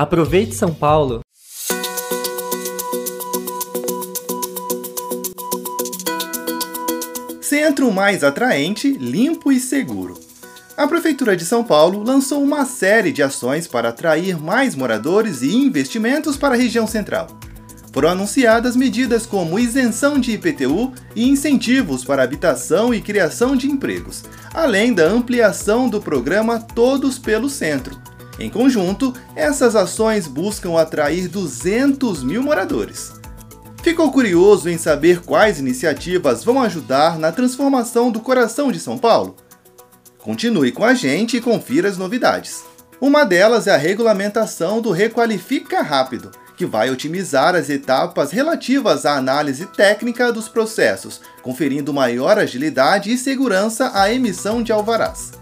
Aproveite São Paulo! Centro mais atraente, limpo e seguro. A Prefeitura de São Paulo lançou uma série de ações para atrair mais moradores e investimentos para a região central. Foram anunciadas medidas como isenção de IPTU e incentivos para habitação e criação de empregos, além da ampliação do programa Todos pelo Centro. Em conjunto, essas ações buscam atrair 200 mil moradores. Ficou curioso em saber quais iniciativas vão ajudar na transformação do coração de São Paulo? Continue com a gente e confira as novidades. Uma delas é a regulamentação do Requalifica Rápido, que vai otimizar as etapas relativas à análise técnica dos processos, conferindo maior agilidade e segurança à emissão de alvarás.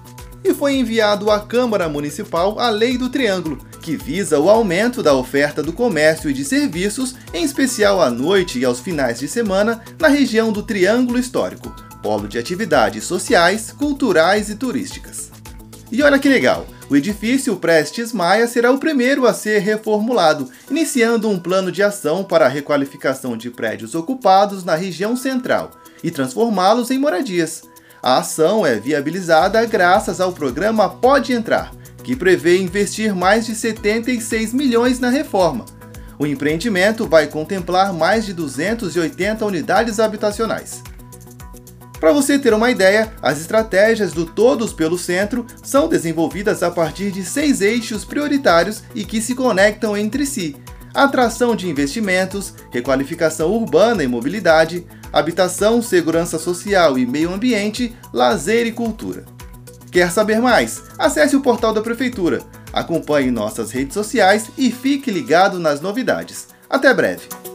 E foi enviado à Câmara Municipal a Lei do Triângulo, que visa o aumento da oferta do comércio e de serviços, em especial à noite e aos finais de semana, na região do Triângulo Histórico, polo de atividades sociais, culturais e turísticas. E olha que legal! O edifício Prestes Maia será o primeiro a ser reformulado, iniciando um plano de ação para a requalificação de prédios ocupados na região central e transformá-los em moradias. A ação é viabilizada graças ao programa Pode Entrar, que prevê investir mais de 76 milhões na reforma. O empreendimento vai contemplar mais de 280 unidades habitacionais. Para você ter uma ideia, as estratégias do Todos pelo Centro são desenvolvidas a partir de seis eixos prioritários e que se conectam entre si: atração de investimentos, requalificação urbana e mobilidade, habitação, segurança social e meio ambiente, lazer e cultura. Quer saber mais? Acesse o portal da Prefeitura, acompanhe nossas redes sociais e fique ligado nas novidades. Até breve!